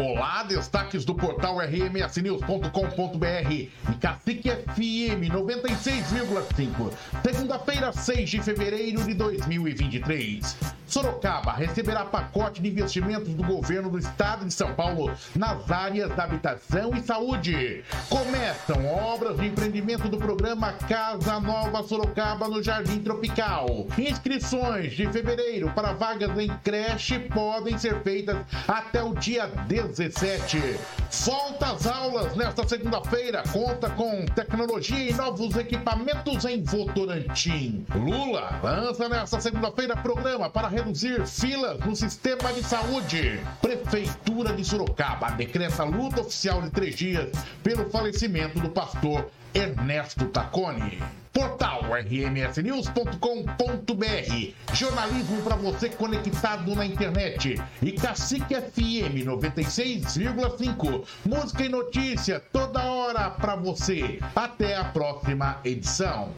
Olá, destaques do portal rmsnews.com.br e Cacique FM 96,5. Segunda-feira, 6 de fevereiro de 2023. Sorocaba receberá pacote de investimentos do governo do estado de São Paulo nas áreas da habitação e saúde. Começam obras de empreendimento do programa Casa Nova Sorocaba no Jardim Tropical. Inscrições de fevereiro para vagas em creche podem ser feitas até o dia 17. Volta às aulas nesta segunda-feira. Conta com tecnologia e novos equipamentos em Votorantim. Lula lança nesta segunda-feira programa para reduzir filas no sistema de saúde. Prefeitura de Sorocaba decreta luta oficial de três dias pelo falecimento do pastor Ernesto Taconi. Portal rmsnews.com.br Jornalismo para você conectado na internet. E Cacique FM 96,5. Música e notícia toda hora para você. Até a próxima edição.